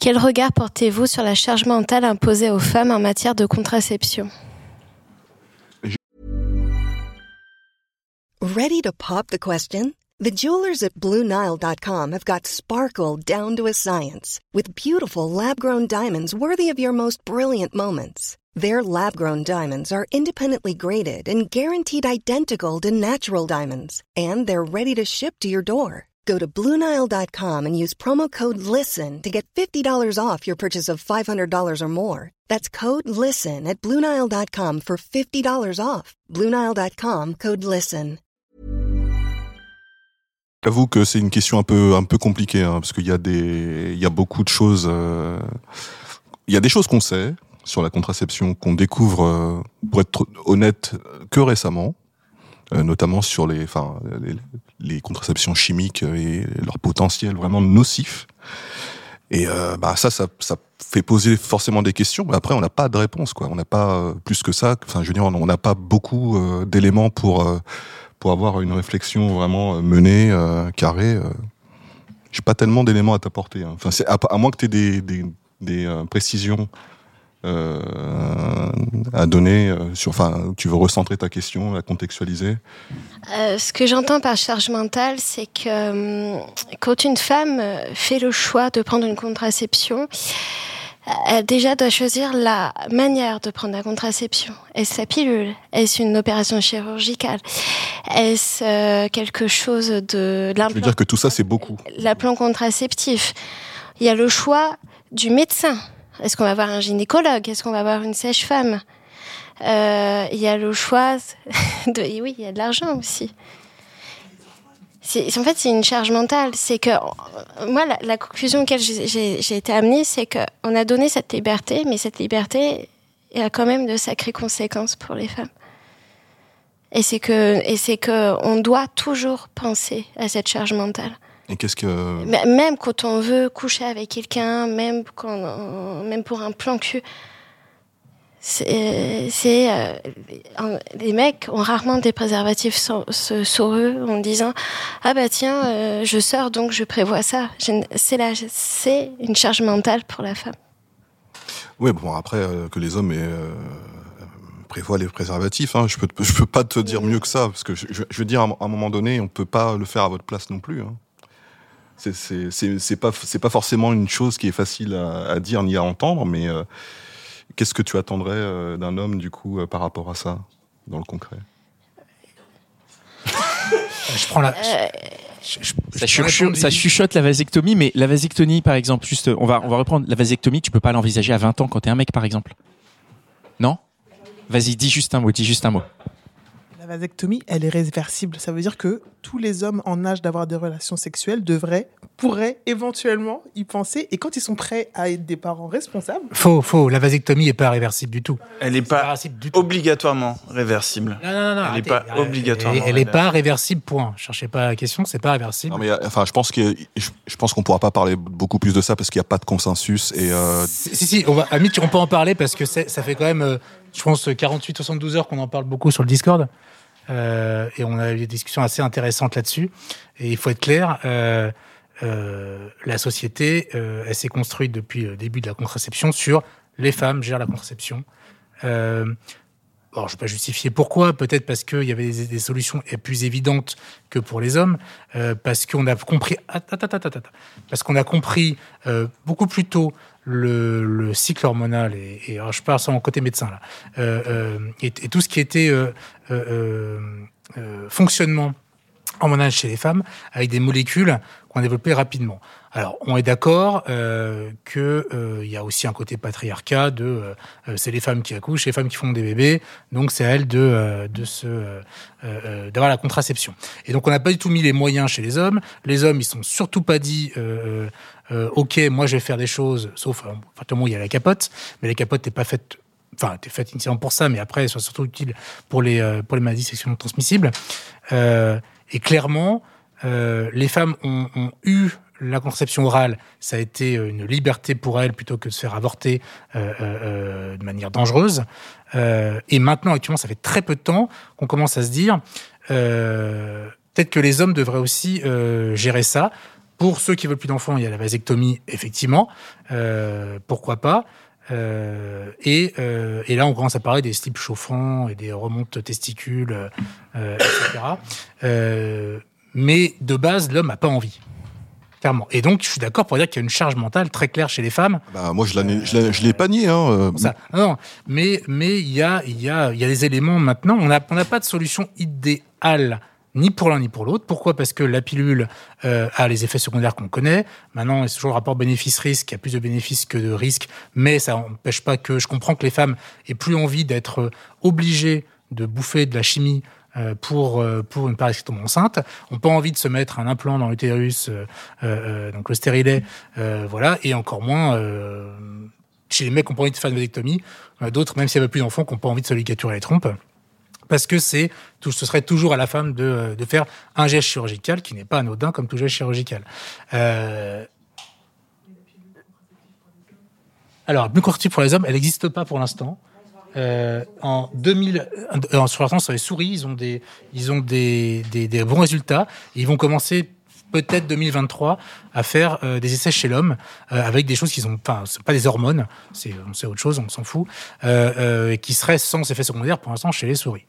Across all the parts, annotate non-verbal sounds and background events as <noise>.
Quel regard portez-vous sur la charge mentale imposée aux femmes en matière de contraception? Ready to pop the question? The jewelers at BlueNile.com have got sparkle down to a science with beautiful lab-grown diamonds worthy of your most brilliant moments. Their lab-grown diamonds are independently graded and guaranteed identical to natural diamonds, and they're ready to ship to your door. Go to Bluenile.com and use promo code LISTEN to get $50 off your purchase of $500 or more. That's code LISTEN at Bluenile.com for $50 off. Bluenile.com code LISTEN. J'avoue que c'est une question un peu, un peu compliquée, hein, parce qu'il y, a y a beaucoup de choses. Euh, il y a des choses qu'on sait sur la contraception, qu'on découvre, euh, pour être honnête, que récemment. Euh, notamment sur les, enfin, les, contraceptions chimiques et leur potentiel vraiment nocif. Et euh, bah ça, ça, fait poser forcément des questions. Mais après, on n'a pas de réponse, quoi. On n'a pas euh, plus que ça. Enfin, je veux dire, on n'a pas beaucoup d'éléments pour pour avoir une réflexion vraiment menée, carrée. J'ai pas tellement d'éléments à t'apporter. Hein. Enfin, à, moins que tu aies des, des, précisions à donner euh, sur, enfin, tu veux recentrer ta question, la contextualiser? Euh, Ce que j'entends par charge mentale, c'est que quand une femme fait le choix de prendre une contraception, elle déjà doit choisir la manière de prendre la contraception. Est-ce sa pilule Est-ce une opération chirurgicale? Est-ce quelque chose de... Je veux dire que tout ça, c'est beaucoup? L'implant contraceptif. Il y a le choix du médecin. Est-ce qu'on va avoir un gynécologue? Est-ce qu'on va avoir une sèche-femme euh, Il y a le choix <laughs> de... Oui, il y a de l'argent aussi. En fait, c'est une charge mentale. C'est que moi, la, conclusion auquel j'ai été amenée, c'est qu'on a donné cette liberté, mais cette liberté a quand même de sacrées conséquences pour les femmes. Et c'est que, et c'est que on doit toujours penser à cette charge mentale. Et qu'est-ce que même quand on veut coucher avec quelqu'un, même quand même pour un plan cul, c'est euh, les mecs ont rarement des préservatifs sur, eux en disant ah bah tiens euh, je sors donc je prévois ça. C'est une charge mentale pour la femme. Oui bon après euh, que les hommes prévoient les préservatifs, hein, je peux je peux pas te dire mieux que ça parce que je, je veux dire à un moment donné on peut pas le faire à votre place non plus. Hein c'est pas c'est pas forcément une chose qui est facile à, dire ni à entendre, mais euh, qu'est-ce que tu attendrais euh, d'un homme du coup euh, par rapport à ça dans le concret? <laughs> Je prends la. ça, chuchote, la vasectomie, mais la vasectomie, par exemple, juste, on va, on va reprendre la vasectomie, tu peux pas l'envisager à 20 ans quand t'es un mec, par exemple. Non? Vas-y, dis juste un mot, dis juste un mot. La vasectomie, elle est réversible. Ça veut dire que tous les hommes en âge d'avoir des relations sexuelles devraient, pourraient éventuellement y penser. Et quand ils sont prêts à être des parents responsables. Faux, faux. La vasectomie n'est pas réversible du tout. Elle n'est pas obligatoirement réversible. Non, non, non. Elle n'est pas obligatoirement. Elle n'est pas réversible, point. Cherchez pas la question, c'est pas réversible. Non, mais enfin, je pense que je pense qu'on pourra pas parler beaucoup plus de ça parce qu'il n'y a pas de consensus. Et euh... Si, si, on va, à on peut en parler parce que ça fait quand même, euh, je pense, 48-72 heures qu'on en parle beaucoup sur le Discord. Euh, et on a eu des discussions assez intéressantes là-dessus. Et il faut être clair, euh, euh, la société, elle s'est construite depuis le début de la contraception sur les femmes gèrent la contraception. Alors, je ne vais pas justifier pourquoi, peut-être parce qu'il y avait des, des, solutions plus évidentes que pour les hommes, parce qu'on a compris, parce qu'on a compris beaucoup plus tôt le, le cycle hormonal et, je parle sans côté médecin là, euh, euh et, tout ce qui était euh, fonctionnement hormonal chez les femmes avec des molécules qu'on a développées rapidement. Alors, on est d'accord euh, que y a aussi un côté patriarcat de c'est les femmes qui accouchent, les femmes qui font des bébés, donc c'est à elles de de se d'avoir la contraception. Et donc on n'a pas du tout mis les moyens chez les hommes. Les hommes, ils sont surtout pas dit euh, ok, moi je vais faire des choses, sauf, enfin, il y a la capote, mais la capote n'est pas faite enfin, était faite initialement pour ça, mais après, sont surtout utiles pour les, euh, pour les maladies sexuellement transmissibles. Euh, et clairement, euh, les femmes ont, eu la contraception orale, ça a été une liberté pour elles plutôt que de se faire avorter euh, euh, de manière dangereuse. et maintenant, actuellement, ça fait très peu de temps qu'on commence à se dire peut-être que les hommes devraient aussi gérer ça. Pour ceux qui veulent plus d'enfants, il y a la vasectomie, effectivement. pourquoi pas? Euh, et, euh, et, là, on commence à parler des slips chauffants et des remontes testicules, euh, etc. mais de base, l'homme n'a pas envie. Clairement. Et donc, je suis d'accord pour dire qu'il y a une charge mentale très claire chez les femmes. Bah, moi, je ne l'ai pas nié. Hein. Ça, non, mais mais il y a, y, a, y a des éléments maintenant. On n'a on pas de solution idéale ni pour l'un ni pour l'autre. Pourquoi? Parce que la pilule euh, a les effets secondaires qu'on connaît. Maintenant, c'est toujours le rapport bénéfice-risque, il y a plus de bénéfices que de risques, mais ça n'empêche pas que je comprends que les femmes aient plus envie d'être obligées de bouffer de la chimie euh, pour, euh, pour une tombe enceinte, ont pas envie de se mettre un implant dans l'utérus, donc le stérilet, voilà, et encore moins chez les mecs qui ont pas envie de faire une vasectomie, d'autres, même s'il n'y avait plus d'enfants, qui n'ont pas envie de se ligaturer les trompes parce que c'est ce serait toujours à la femme de, de, faire un geste chirurgical qui n'est pas anodin comme tout geste chirurgical. Euh... Alors, contraceptif pour les hommes, elle n'existe pas pour l'instant. Euh, en 2000, euh, sur l'instant, sur les souris, ils ont des, ils ont des, des, bons résultats. Ils vont commencer peut-être 2023 à faire euh, des essais chez l'homme euh, avec des choses qui sont enfin c'est pas des hormones c'est autre chose on s'en fout euh, qui seraient sans effet secondaire pour l'instant chez les souris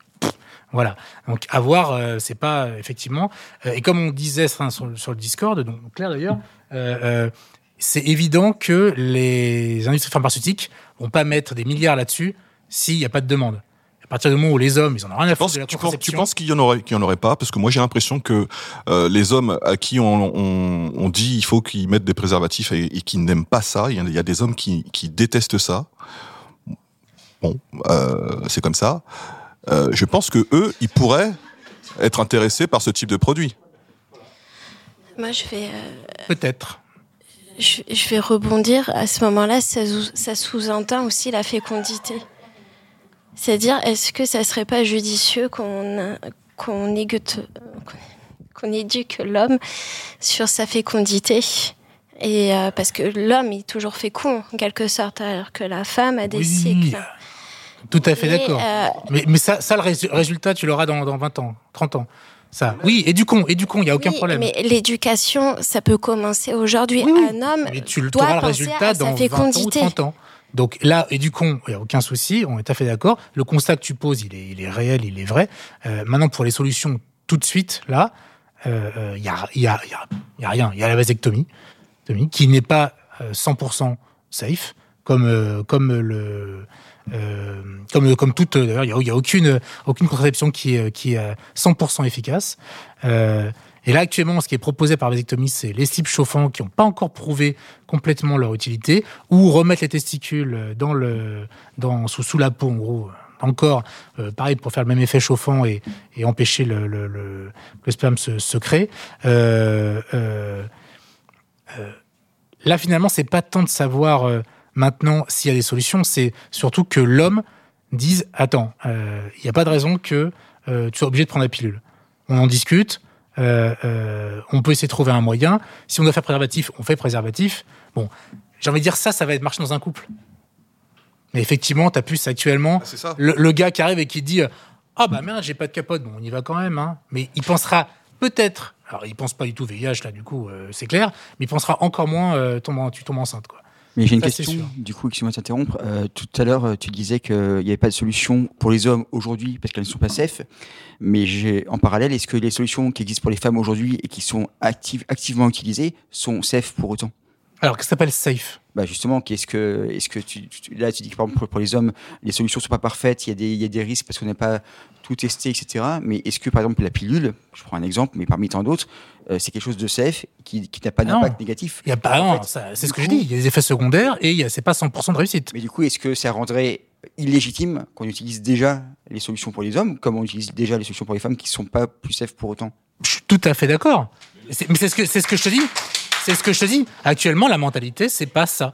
voilà. Donc, à voir, euh, c'est pas effectivement. Euh, et comme on disait sur, sur, le Discord, donc Claire d'ailleurs, euh, c'est évident que les industries pharmaceutiques vont pas mettre des milliards là-dessus s'il n'y a pas de demande. À partir du moment où les hommes, ils en ont rien à foutre la tu penses, qu'il y en aurait, qu'il y en aurait pas? Parce que moi, j'ai l'impression que les hommes à qui on, on, on dit il faut qu'ils mettent des préservatifs et, et qui n'aiment pas ça, il y, a, des hommes qui, qui détestent ça. Bon, c'est comme ça. Euh, je pense que eux, ils pourraient être intéressés par ce type de produit. Moi, je vais. Euh, Peut-être. Je, vais rebondir. À ce moment-là, ça, ça sous-entend aussi la fécondité. C'est-à-dire, est-ce que ça serait pas judicieux qu'on qu'on éduque, l'homme sur sa fécondité? Et euh, parce que l'homme est toujours fécond en quelque sorte, alors que la femme a des cycles. Tout à fait d'accord. Euh, mais, mais ça, ça, le résultat, tu l'auras dans, dans 20 ans, 30 ans. Ça. Oui, éduquons, éduquons, il n'y a aucun problème. Mais l'éducation, ça peut commencer aujourd'hui. Un homme mais tu doit auras le résultat dans 20 ans ou 30 ans. Donc là, éduquons, il n'y a aucun souci, on est tout à fait d'accord. Le constat que tu poses, il est, il est réel, il est vrai. Euh, maintenant, pour les solutions tout de suite, là, il euh, n'y a, y a, y a, y a, rien. Il y a la vasectomie, qui n'est pas 100% safe, comme, comme le euh, comme, comme toute, d'ailleurs, il n'y a, aucune, aucune contraception qui est, qui est 100% efficace. Euh, et là, actuellement, ce qui est proposé par vasectomie, c'est les cibles chauffants qui n'ont pas encore prouvé complètement leur utilité, ou remettre les testicules dans le, dans, sous, sous la peau, en gros, encore, euh, pareil, pour faire le même effet chauffant et, et empêcher le, le, sperme se, se crée. Euh, euh, là, finalement, c'est pas tant de savoir Maintenant, s'il y a des solutions, c'est surtout que l'homme dise attends, il euh, n'y a pas de raison que euh, tu sois obligé de prendre la pilule. On en discute. Euh, on peut essayer de trouver un moyen. Si on doit faire préservatif, on fait préservatif. Bon, j'ai envie de dire ça, ça va être marcher dans un couple. Mais effectivement, tu as plus actuellement ah, le, gars qui arrive et qui dit Ah bah merde, j'ai pas de capote. Bon, on y va quand même. Hein. Mais il pensera peut-être, alors il pense pas du tout VIH là, du coup, c'est clair, mais il pensera encore moins tu tombes enceinte. quoi. Mais j'ai une question, du coup, excuse-moi de t'interrompre. Euh, tout à l'heure, euh, tu disais qu'il n'y avait pas de solution pour les hommes aujourd'hui parce qu'elles ne sont pas safe. Mais j'ai, en parallèle, est-ce que les solutions qui existent pour les femmes aujourd'hui et qui sont activement utilisées sont safe pour autant? Alors, qu'est-ce que s'appelle safe? Bah justement, qu'est-ce que, est-ce que tu, là tu dis que par exemple pour les hommes, les solutions sont pas parfaites, il y a des, il y a des risques parce qu'on n'a pas tout testé, etc. Mais est-ce que par exemple la pilule, je prends un exemple, mais parmi tant d'autres, euh, c'est quelque chose de safe qui, qui n'a pas d'impact négatif? Il y a pas, c'est ce que je dis. Il y a des effets secondaires et c'est pas 100% de réussite. Mais du coup, est-ce que ça rendrait illégitime qu'on utilise déjà les solutions pour les hommes, comme on utilise déjà les solutions pour les femmes qui sont pas plus safe pour autant? Je suis tout à fait d'accord. Mais c'est ce que c'est ce que je te dis. C'est ce que je te dis. Actuellement, la mentalité, c'est pas ça.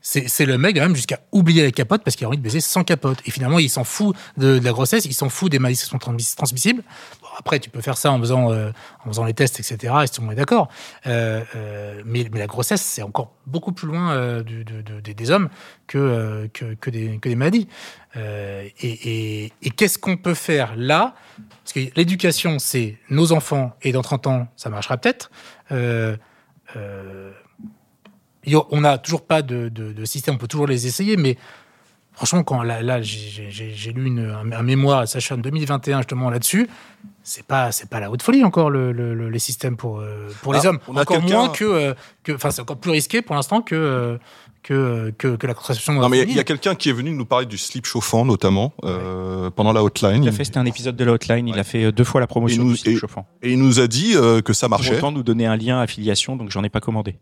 c'est le mec même jusqu'à oublier la capote parce qu'il a envie de baiser sans capote. Et finalement, il s'en fout de, la grossesse, il s'en fout des maladies qui sont transmissibles. après, tu peux faire ça en faisant, euh, en faisant les tests, etc. Et tout le monde est d'accord. Euh, euh, mais, la grossesse, c'est encore beaucoup plus loin des hommes que, des, maladies. et qu'est-ce qu'on peut faire là? Parce que l'éducation, c'est nos enfants, et dans 30 ans, ça marchera peut-être. Euh, on n'a toujours pas de, système, on peut toujours les essayer, mais franchement, quand là, j'ai lu un, mémoire à Sacha en 2021 justement là-dessus, c'est pas c'est pas la haute folie encore les systèmes pour euh, pour les ah, hommes. encore moins euh, que enfin c'est encore plus risqué pour l'instant que euh, que, que, la contraception. Non, mais il y a quelqu'un qui est venu nous parler du slip chauffant, notamment, euh, pendant la hotline. Il a fait, c'était un épisode de la hotline. Il a fait euh, deux fois la promotion du slip chauffant. Et il nous a dit euh, que ça marchait. Autant nous donner un lien affiliation, donc j'en ai pas commandé.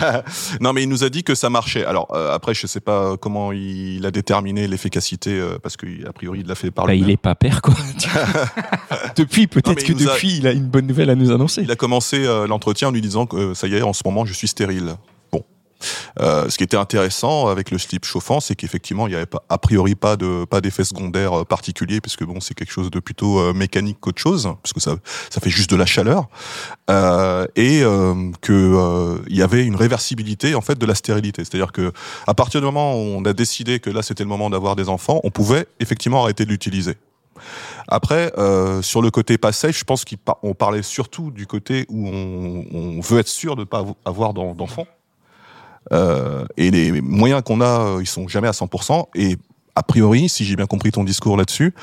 <laughs> non, mais il nous a dit que ça marchait. Alors, après, je sais pas comment il a déterminé l'efficacité, parce qu'a priori, il l'a fait par bah, Il est pas père, quoi. <laughs> depuis, peut-être que depuis, il a une bonne nouvelle à nous annoncer. Il a commencé l'entretien en lui disant que ça y est, en ce moment, je suis stérile. Euh, ce qui était intéressant avec le slip chauffant, c'est qu'effectivement, il n'y avait a priori pas de pas d'effet secondaire euh, particulier, puisque bon, c'est quelque chose de plutôt euh, mécanique qu'autre chose, puisque ça ça fait juste de la chaleur, euh, et que il y avait une réversibilité en fait de la stérilité, c'est-à-dire que à partir du moment où on a décidé que là c'était le moment d'avoir des enfants, on pouvait effectivement arrêter de l'utiliser. Après, euh, sur le côté pas safe, je pense qu'on parlait surtout du côté où on, on veut être sûr de ne pas avoir d'enfants. Euh, et les moyens qu'on a, euh, ils sont jamais à 100%. Et a priori, si j'ai bien compris ton discours là-dessus,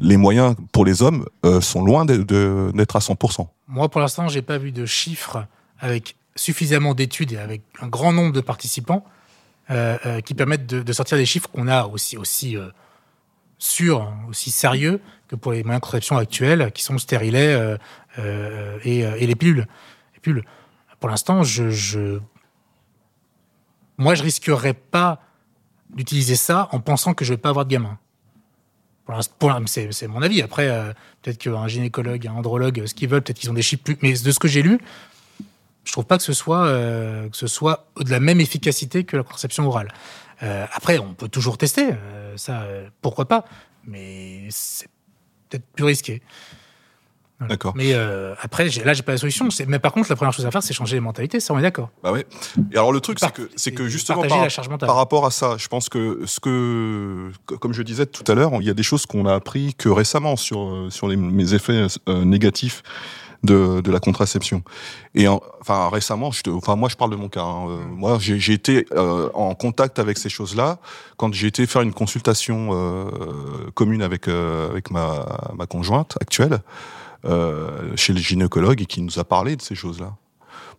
les moyens pour les hommes euh, sont loin d'être à 100%. Moi, pour l'instant, j'ai pas vu de chiffres avec suffisamment d'études et avec un grand nombre de participants qui permettent de, sortir des chiffres qu'on a aussi aussi sûrs, hein, aussi sérieux que pour les moyens de contraception actuels, qui sont le stérilet et, les pilules. Les pilules. Pour l'instant, je moi, je risquerais pas d'utiliser ça en pensant que je vais pas avoir de gamin. C'est mon avis. Après, euh, peut-être qu'un gynécologue, un andrologue, ce qu'ils veulent, peut-être qu'ils ont des chiffres plus. Mais de ce que j'ai lu, je trouve pas que ce soit euh, de la même efficacité que la contraception orale. Euh, après, on peut toujours tester, ça, pourquoi pas, mais c'est peut-être plus risqué. D'accord. Mais euh, après, là, j'ai pas la solution. Mais par contre, la première chose à faire, c'est changer les mentalités. Ça, on est d'accord. Bah ouais. Et alors, le truc, c'est que, c'est que justement, par, par, rapport à ça, je pense que ce que, comme je disais tout à l'heure, il y a des choses qu'on a appris que récemment sur, euh, sur les, mes effets euh, négatifs de, de la contraception. Et enfin récemment, je te, enfin moi je parle de mon cas. Hein. Euh, moi j'ai été euh, en contact avec ces choses-là quand j'ai été faire une consultation euh, commune avec avec ma ma conjointe actuelle. Euh, chez le gynécologue et qui nous a parlé de ces choses-là.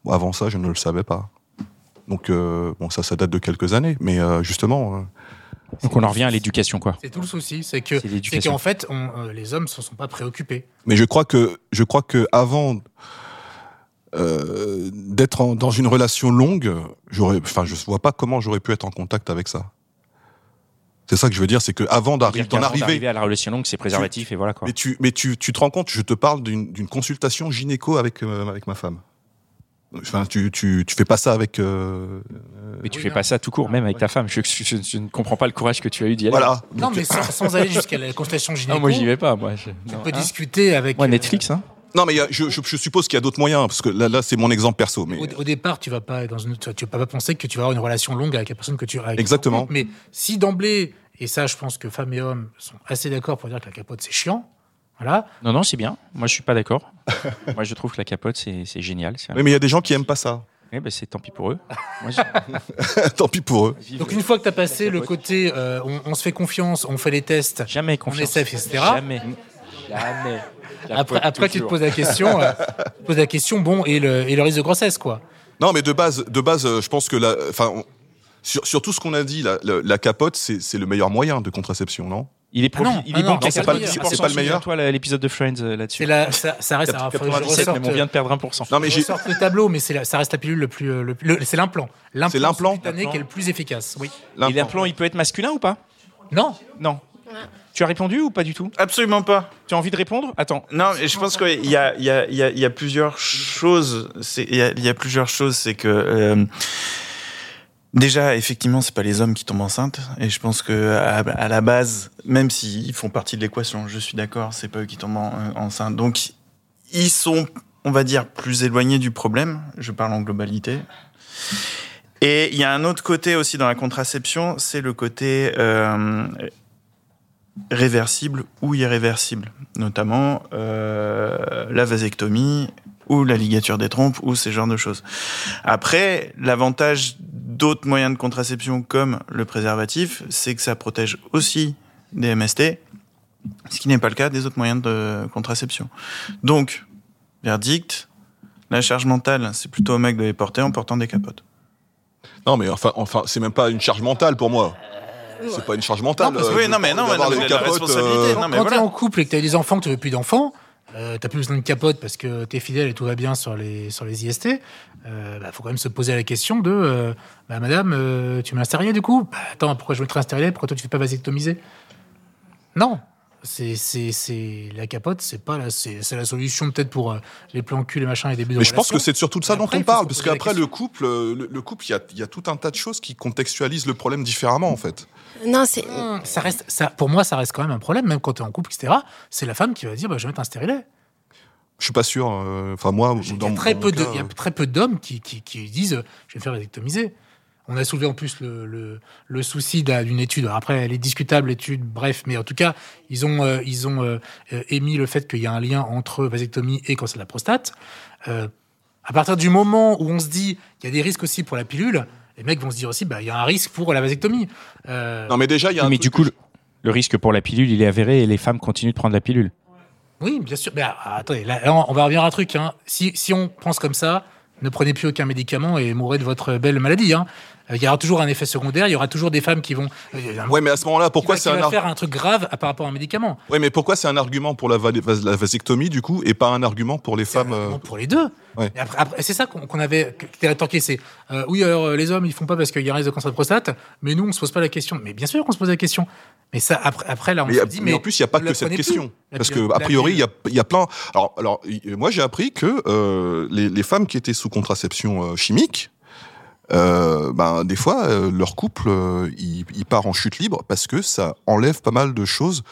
avant ça, je ne le savais pas. Donc, euh, bon, ça, ça date de quelques années, mais euh, justement. Donc on en revient à l'éducation, quoi. C'est tout le souci, c'est que, c'est qu'en fait, les hommes ne se sont pas préoccupés. Mais je crois que, je crois que avant d'être dans une relation longue, j'aurais, enfin, je vois pas comment j'aurais pu être en contact avec ça. C'est ça que je veux dire, c'est que avant d'arriver, d'en arriver à la relation longue, c'est préservatif et voilà quoi. Mais tu, mais tu, tu te rends compte, je te parle d'une consultation gynéco avec euh, avec ma femme. Enfin, tu, tu, tu fais pas ça avec. Euh, mais tu fais pas ça tout court, même avec ta femme. Je, je, ne comprends pas le courage que tu as eu d'y aller. Voilà. Non, mais sans, aller jusqu'à la consultation gynéco. <laughs> Non, moi j'y vais pas. Moi, je... tu peux discuter avec. Moi, Netflix, hein. Non, mais je, je, suppose qu'il y a d'autres moyens, parce que là, là c'est mon exemple perso. Mais... Au, départ, tu vas pas dans une, tu vas pas penser que tu vas avoir une relation longue avec la personne que tu. Exactement. Mais si d'emblée et ça, je pense que femmes et hommes sont assez d'accord pour dire que la capote, c'est chiant. Voilà. Non, non, c'est bien. Moi, je suis pas d'accord. <laughs> Moi, je trouve que la capote, c'est génial. Oui, mais il y a des gens qui aiment pas ça. Eh ben, c'est tant pis pour eux. <laughs> tant pis pour eux. Donc une fois que tu as passé le côté euh, on, se fait confiance, on fait les tests, jamais confiance. on est safe, etc. Jamais. Jamais. Après, après tu te poses la question, euh, <laughs> poses la question, bon, et le, et le risque de grossesse, quoi. Non, mais de base, de base, euh, je pense que la, enfin, sur, sur, tout ce qu'on a dit, la, la, capote, c'est le meilleur moyen de contraception, non? Il est, ah il est bon, c'est pas, pas, le meilleur. toi l'épisode de Friends euh, là-dessus. Ça, ça, reste à 97, mais on vient de perdre 1%. Non, mais j'ai le tableau, mais ça reste la pilule le plus. Euh, le, c'est l'implant. C'est l'implant qui est le plus efficace. Oui. Et l'implant, il peut être masculin ou pas? Non. Non. Tu as répondu ou pas du tout? Absolument pas. Tu as envie de répondre? Attends. Non, je pense qu'il y y, y, a, plusieurs choses. Il y a, il y a plusieurs choses. C'est que. Euh, Déjà, effectivement, c'est pas les hommes qui tombent enceintes, et je pense que à, à la base, même s'ils font partie de l'équation, je suis d'accord, c'est pas eux qui tombent en- enceintes. Donc, ils sont, on va dire, plus éloignés du problème. Je parle en globalité. Et il y a un autre côté aussi dans la contraception, c'est le côté euh, réversible ou irréversible, notamment euh, la vasectomie ou la ligature des trompes ou ces genres de choses. Après, l'avantage d'autres moyens de contraception comme le préservatif, c'est que ça protège aussi des MST, ce qui n'est pas le cas des autres moyens de contraception. Donc, verdict, la charge mentale, c'est plutôt au mec de les porter en portant des capotes. Non, mais enfin, enfin c'est même pas une charge mentale pour moi. C'est pas une charge mentale. Non, parce que- euh, oui, non, mais non, mais non, des mais la capotes, responsabilité, euh, non, mais Quand voilà. t'es en couple et que t'as des enfants, que tu veux plus d'enfants, euh, t'as plus besoin de capote parce que t'es fidèle et tout va bien sur les, sur les IST. Euh, bah, faut quand même se poser la question de euh, bah, Madame, euh, tu m'as stérilet du coup? Bah, Attends, pourquoi je mettrais un stérilet Pourquoi toi tu fais pas vasectomiser? Non c'est, c'est, c'est la capote, c'est pas la, c'est, c'est la solution peut-être pour euh, les plans cul, les machins et des Mais je pense que c'est surtout de ça dont après, on parle, parce qu'après le couple, euh, le, le couple, il y a, il y a tout un tas de choses qui contextualisent le problème différemment en fait. Non, c'est. ça reste, ça, pour moi, ça reste quand même un problème, même quand tu es en couple, etc. C'est la femme qui va dire bah, Je vais mettre un stérilet. Je suis pas sûr. euh, Enfin moi, Il y dans il y a très peu d'hommes qui, qui, qui disent je vais me faire vasectomiser. On a soulevé en plus le, le, le souci d'un- d'une étude. Alors après, elle est discutable, l'étude, bref, mais en tout cas, ils ont, euh, ils ont euh, euh, émis le fait qu'il y a un lien entre vasectomie et cancer de la prostate. Euh, à partir du moment où on se dit qu'il y a des risques aussi pour la pilule, les mecs vont se dire aussi bah, il y a un risque pour la vasectomie. Euh, Non mais déjà, il y a un Mais du coup, que le, risque pour la pilule, il est avéré et les femmes continuent de prendre la pilule. Oui, bien sûr. Mais ah, attendez, là, on va revenir à un truc. hein. Si, si on pense comme ça, ne prenez plus aucun médicament et mourrez de votre belle maladie. hein. Euh, Il y aura toujours un effet secondaire. Il y aura toujours des femmes qui vont. euh, Ouais, mais à ce moment-là, pourquoi c'est va, un ar- faire un truc grave à- par rapport à un médicament? Ouais, mais pourquoi c'est un argument pour la, va- vas- la vasectomie du coup et pas un argument pour les femmes euh, Pour les deux. Ouais. Après, après, c'est ça qu'on avait qui était attaqué, c'est euh, oui alors les hommes ils font pas parce qu'il y a un risque de cancer de prostate, mais nous on se pose pas la question. Mais bien sûr qu'on se pose la question. Mais ça après, après là on Mais, se a- dit mais mais en plus, il n'y a pas que cette plus. question. Parce que, a priori, il y a, il y a plein. Alors, moi, j'ai appris que euh, les, les femmes qui étaient sous contraception chimique, euh, ben, des fois, euh, leur couple, euh, il, il part en chute libre parce que ça enlève pas mal de choses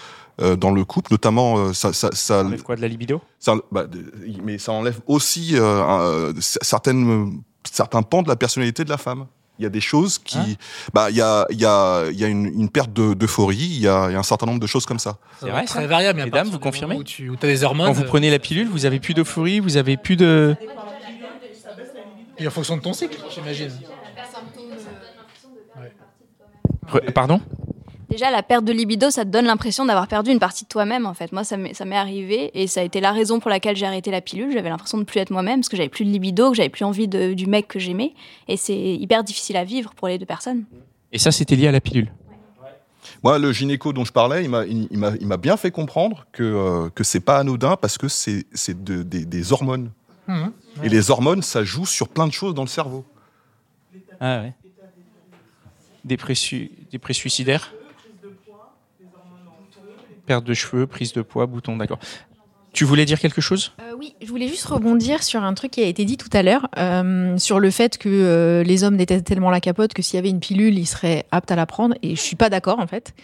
euh, dans le couple, notamment euh, ça, ça, ça, Ça enlève quoi de la libido? Ça- bah, de- mais ça enlève aussi un- certaines, certains pans de la personnalité de la femme. Il y a des choses qui, Hein bah, il y a, il y a, il y a une, une perte de- d'euphorie. Il y a, il y a un certain nombre de choses comme ça. C'est vrai, ça très variable. Mesdames, vous confirmez Où tu as des hormones. Quand vous prenez la pilule, vous avez plus d'euphorie, vous avez plus de. Et en fonction de ton cycle, j'imagine. Re- Pardon? Déjà, la perte de libido, ça te donne l'impression d'avoir perdu une partie de toi-même, en fait. Moi, ça m'est ça m'est arrivé et ça a été la raison pour laquelle j'ai arrêté la pilule. J'avais l'impression de plus être moi-même parce que j'avais plus de libido, que j'avais plus envie de- du mec que j'aimais. Et c'est hyper difficile à vivre pour les deux personnes. Et ça, c'était lié à la pilule? Moi, le gynéco dont je parlais, il m'a, il, il m'a, il m'a bien fait comprendre que euh, que c'est pas anodin parce que c'est, c'est de- des, des hormones. Et les hormones, ça joue sur plein de choses dans le cerveau. Ah ouais. Des pré suicidaires Perte de cheveux, prise de poids, bouton, d'accord. Tu voulais dire quelque chose? Euh, oui, je voulais juste rebondir sur un truc qui a été dit tout à l'heure, euh, sur le fait que euh, les hommes détestent tellement la capote que s'il y avait une pilule, ils seraient aptes à la prendre. Et je suis pas d'accord en fait.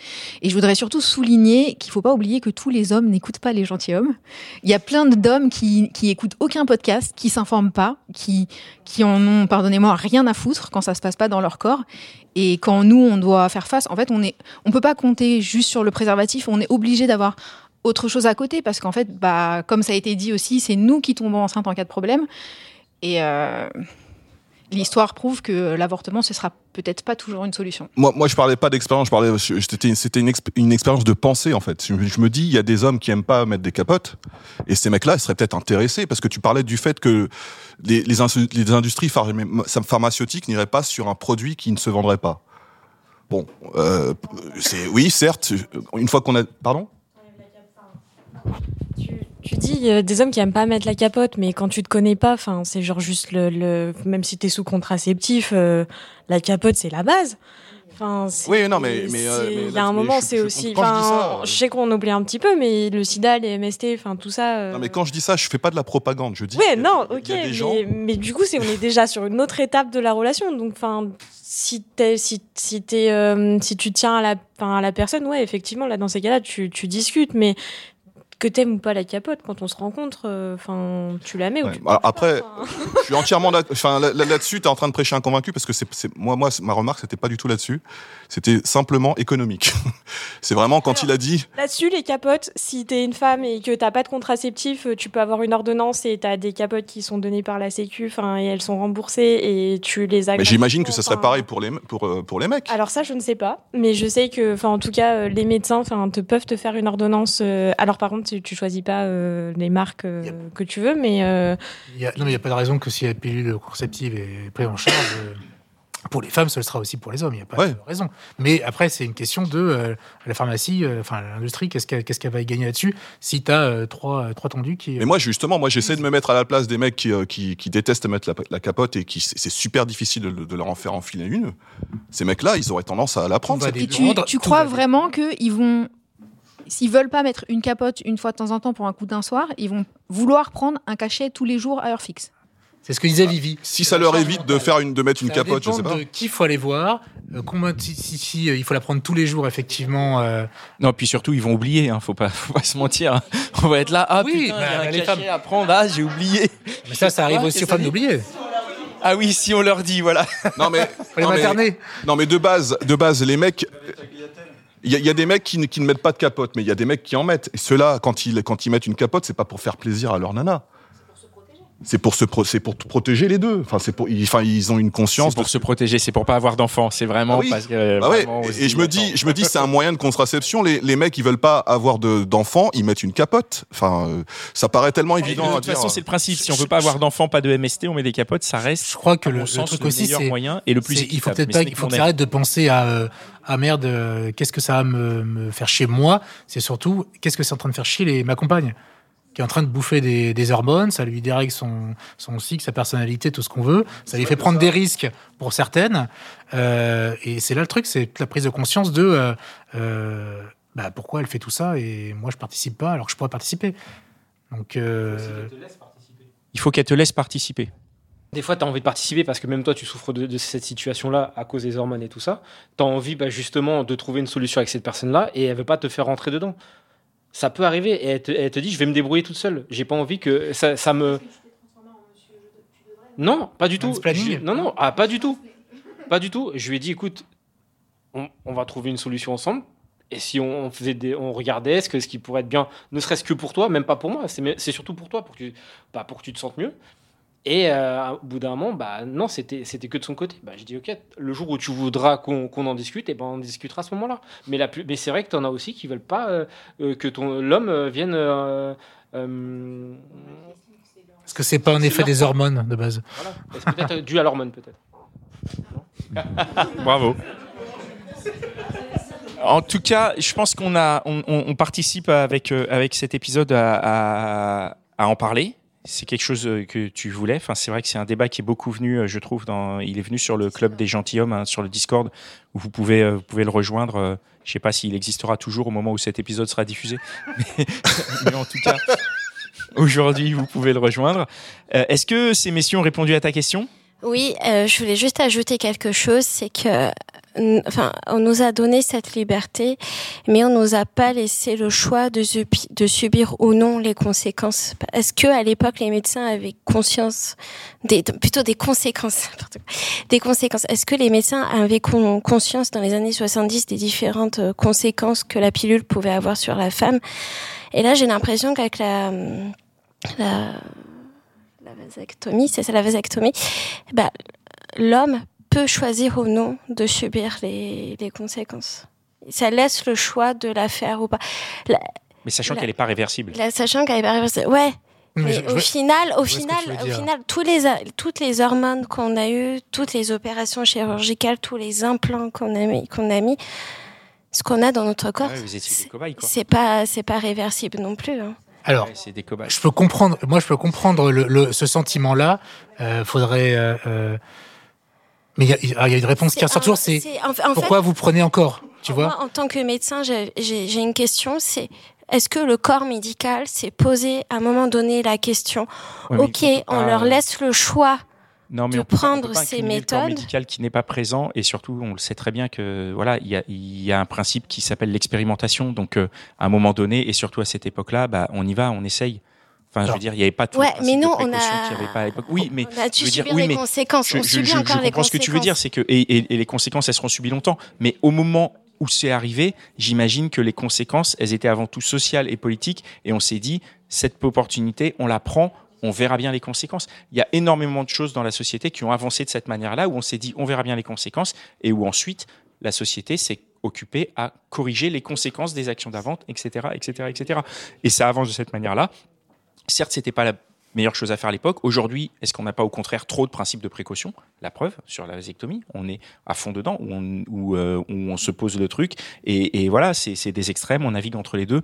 Et je voudrais surtout souligner qu'il faut pas oublier que tous les hommes n'écoutent pas les gentilshommes. Il y a plein d'hommes qui qui écoutent aucun podcast, qui s'informent pas, qui qui en ont, pardonnez-moi, rien à foutre quand ça se passe pas dans leur corps. Et quand nous on doit faire face, en fait, on est, on peut pas compter juste sur le préservatif. On est obligé d'avoir autre chose à côté parce qu'en fait, bah, comme ça a été dit aussi, c'est nous qui tombons enceinte en cas de problème. Et euh, l'histoire prouve que l'avortement, ce sera peut-être pas toujours une solution. Moi, moi, je parlais pas d'expérience. Je parlais, c'était, une, exp- une expérience de pensée en fait. Je, me dis, il y a des hommes qui aiment pas mettre des capotes, et ces mecs-là, ils seraient peut-être intéressés parce que tu parlais du fait que les, industries pharma- pharmaceutiques n'iraient pas sur un produit qui ne se vendrait pas. Bon, euh, oui, certes. Une fois qu'on a, pardon? Tu dis euh, des hommes qui aiment pas mettre la capote, mais quand tu te connais pas, enfin, c'est genre juste le, le même si t'es sous contraceptif, euh, la capote c'est la base. Enfin, Oui, non, mais- euh, mais il y a un moment, c'est aussi. quand je dis Enfin, ça, je sais qu'on oublie un petit peu, mais le SIDA, les MST, enfin tout ça. euh, Non, mais quand je dis ça, je fais pas de la propagande. Je dis. Ouais, non, ok, mais, gens- mais du coup, c'est on est déjà sur une autre étape de la relation. Donc, enfin, si t'es, si, si euh, tu tiens à la, à la personne, ouais, effectivement, là, dans ces cas-là, tu, tu discutes, mais que t'aimes ou pas la capote, quand on se rencontre, euh, enfin, tu la mets ou tu Alors, après, je suis entièrement là- enfin, là- là- là-dessus, tu es en train de prêcher un convaincu parce que c'est, c'est- moi, moi, ma remarque, c'était pas du tout là-dessus. C'était simplement économique. <laughs> c'est vraiment quand il a dit. Là-dessus, les capotes, si t'es une femme et que t'as pas de contraceptif, euh, tu peux avoir une ordonnance et t'as des capotes qui sont données par la Sécu, enfin, et elles sont remboursées et tu les as. Mais j'imagine que ce gratuitement, serait pareil pour les, pour, euh, pour les mecs. Alors ça, je ne sais pas, mais je sais que, enfin, en tout cas, euh, les médecins, enfin, te peuvent te faire une ordonnance. euh, alors par contre, tu, tu choisis pas euh, les marques euh, que tu veux, mais euh, Il y a- non, mais il n'y a pas de raison que si la pilule contraceptive est prise en charge, euh, pour les femmes, ce sera aussi pour les hommes. Il n'y a pas Ouais. de raison. Mais après, c'est une question de euh, la pharmacie, euh, enfin l'industrie, qu'est-ce qu'elle va y gagner là-dessus si tu as trois, trois tendus qui. Mais moi, justement, moi, j'essaie de me mettre à la place des mecs qui, euh, qui, qui détestent mettre la, la capote et qui c'est super difficile de, de leur en faire enfiler une. Ces mecs-là, ils auraient tendance à la prendre. Et tu, tu crois vraiment qu'ils vont. S'ils veulent pas mettre une capote une fois de temps en temps pour un coup d'un soir, ils vont vouloir prendre un cachet tous les jours à heure fixe? C'est ce que disait Vivi. Si ça leur évite de faire une, de mettre une Ça capote, je sais pas. de qui faut aller voir. euh, combien, si, si- si, euh, il faut la prendre tous les jours, effectivement. euh, Non, puis surtout, ils vont oublier, hein, faut, pas, <laughs> faut pas se mentir. hein. On va être là, ah Oui, putain, bah, il y a un les femmes. à prendre, ah j'ai oublié. mais ça, ça arrive Quoi, aussi aux femmes d'oublier. Ah oui, si on leur dit, voilà. Non mais, <laughs> Faut les non, mais, materner. non, mais de base, de base, les mecs. Il y, a- il y a des mecs qui, ne- qui ne mettent pas de capote, mais il y a des mecs qui en mettent. Et ceux-là, quand ils, quand ils mettent une capote, c'est pas pour faire plaisir à leur nana. C'est pour se pro- c'est pour protéger les deux. Enfin, c'est pour, ils, enfin, ils ont une conscience C'est pour de se protéger, c'est pour pas avoir d'enfants, c'est vraiment Ah oui. parce que. Ah ouais, vraiment et- aussi, et je me dis, je me dis, c'est un moyen de contraception. Les, les mecs, ils veulent pas avoir de- d'enfants, ils mettent une capote. Enfin, euh, ça paraît tellement De évident à toute façon, c'est le principe. Si on veut pas avoir d'enfants, pas de MST, on met des capotes, ça reste. Je crois que le, sens, truc le aussi, meilleur c'est. moyen et le plus Il faut peut-être pas, il que faut arrêtes de penser à euh, ah merde, euh, qu'est-ce que ça va me, me faire chier moi? C'est surtout qu'est-ce que c'est en train de faire chier les, ma compagne? Qui est en train de bouffer des, des hormones, ça lui dérègle son, son cycle, sa personnalité, tout ce qu'on veut. Ça lui fait prendre des risques pour certaines. Euh, et c'est là le truc, c'est la prise de conscience de euh, euh, bah, pourquoi elle fait tout ça et moi je participe pas alors que je pourrais participer. Donc euh, Il faut qu'elle te laisse participer. Des fois, tu as envie de participer parce que même toi, tu souffres de, de cette situation-là à cause des hormones et tout ça. Tu as envie bah, justement de trouver une solution avec cette personne-là et elle veut pas te faire rentrer dedans. Ça peut arriver et elle te, elle te dit je vais me débrouiller toute seule. J'ai pas envie que ça, ça me. Non, pas du tout. Je- non, non, ah, pas du tout. Pas du tout. Je lui ai dit écoute, on, on va trouver une solution ensemble. Et si on, faisait des, on regardait ce, que, ce qui pourrait être bien, ne serait-ce que pour toi, même pas pour moi, c'est surtout pour toi, pour que, bah, pour que tu te sentes mieux. Et euh, au bout d'un moment, bah, non, c'était c'était que de son côté. Bah, je dis, ok, le jour où tu voudras qu'on qu'on en discute, et ben, on en discutera à ce moment-là. Mais, la plus- mais c'est vrai que tu en as aussi qui veulent pas euh, euh, que ton l'homme euh, vienne. euh, euh, est-ce que c'est pas un effet des hormones de base voilà. Et C'est peut-être dû à l'hormone, peut-être. <laughs> Bravo. En tout cas, je pense qu'on a, on, on- on participe avec euh, avec cet épisode à, à, à en parler. C'est quelque chose euh, que tu voulais. Enfin, c'est vrai que c'est un débat qui est beaucoup venu, euh, je trouve. Dans, il est venu sur le club des gentilshommes hein, sur le Discord où vous pouvez euh, vous pouvez le rejoindre. Je sais pas s'il existera toujours au moment où cet épisode sera diffusé, <laughs> <laughs> mais, en tout cas, aujourd'hui vous pouvez le rejoindre. Est-ce que ces messieurs ont répondu à ta question? Oui, je voulais juste ajouter quelque chose, c'est que, enfin, on nous a donné cette liberté, mais on nous a pas laissé le choix de, subi- de subir ou non les conséquences. Est-ce que à l'époque les médecins avaient conscience des, plutôt des conséquences, <laughs> des conséquences Est-ce que les médecins avaient con- conscience dans les années 70 des différentes euh, conséquences que la pilule pouvait avoir sur la femme? Et là, j'ai l'impression qu'avec la, la la vasectomie, c'est ça la vasectomie, bah, l'homme peut choisir ou non de subir les, les conséquences. Ça laisse le choix de la faire ou pas. La- Mais sachant qu'elle n'est pas réversible. la- sachant qu'elle est pas réversible. Ouais. Mais Mais je- je au final, au final, au final, tous les, toutes les hormones qu'on a eues, toutes les opérations chirurgicales, tous les implants qu'on a mis, qu'on a mis, ce qu'on a dans notre corps, Ouais, c'est pas, c'est pas réversible non plus. hein. Alors, Ouais, c'est des cobayes. je peux comprendre. Moi, je peux comprendre le, le- ce sentiment-là. Euh, faudrait. euh, euh, Mais il y, a- il y a une réponse qui ressort toujours, c'est fait- pourquoi vous prenez encore Tu vois Moi, en tant que médecin, j'ai une question, c'est est-ce que le corps médical s'est posé à un moment donné la question Ouais, Ok, on pas- leur laisse le choix non, mais de on peut pas- on prendre peut pas ces incriminer le corps méthodes. médical qui n'est pas présent et surtout on le sait très bien que voilà il y a, il y a un principe qui s'appelle l'expérimentation donc euh, à un moment donné et surtout à cette époque-là bah on y va on essaye enfin je veux dire il n'y avait pas tout Ouais, mais nous, on a- qu'il y avait pas à l'époque oui mais On a dû je veux dire, oui, les mais conséquences. je, on subit je- encore je les comprends ce que tu veux dire, c'est que et, et- et les conséquences elles seront subies longtemps, mais au moment où c'est arrivé, j'imagine que les conséquences elles étaient avant tout sociales et politiques, et on s'est dit cette opportunité, on la prend. On verra bien les conséquences. Il y a énormément de choses dans la société qui ont avancé de cette manière-là, où on s'est dit on verra bien les conséquences, et où ensuite la société s'est occupée à corriger les conséquences des actions d'avant, etc., etc., etc. Et ça avance de cette manière-là. Certes, c'était pas la meilleure chose à faire à l'époque. Aujourd'hui, est-ce qu'on n'a pas au contraire trop de principes de précaution? La preuve, sur la vasectomie, on est à fond dedans, où on, où, euh, où on se pose le truc. Et, et voilà, c'est des extrêmes, on navigue entre les deux.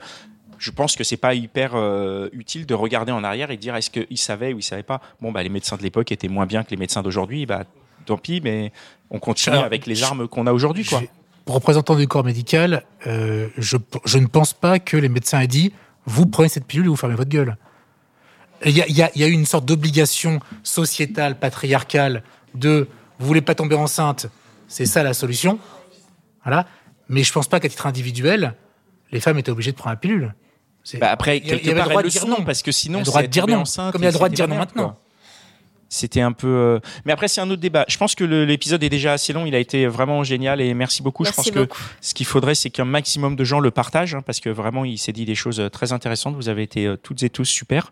Je pense que c'est pas hyper euh, utile de regarder en arrière et de dire est-ce qu'ils savaient ou ils savaient pas? Bon, bah, les médecins de l'époque étaient moins bien que les médecins d'aujourd'hui. Bah, tant pis, mais on continue Alors, avec les armes qu'on a aujourd'hui. quoi. Représentant du corps médical, euh, je, je ne pense pas que les médecins aient dit vous prenez cette pilule et vous fermez votre gueule. Il y a, il y a- il y a eu une sorte d'obligation sociétale, patriarcale de vous voulez pas tomber enceinte, c'est ça la solution. Voilà. Mais je pense pas qu'à titre individuel, les femmes étaient obligées de prendre la pilule. Bah après, il y il avait le droit de dire non. parce que sinon, le droit c'est de dire tomber non, enceinte comme il y a le droit de dire non maintenant. quoi. C'était un peu. euh, Mais après, c'est un autre débat. Je pense que l'épisode est déjà assez long. Il a été vraiment génial et merci beaucoup. Merci je pense beaucoup. que ce qu'il faudrait, c'est qu'un maximum de gens le partagent hein, parce que vraiment, il s'est dit des choses euh, très intéressantes. Vous avez été euh, toutes et tous super.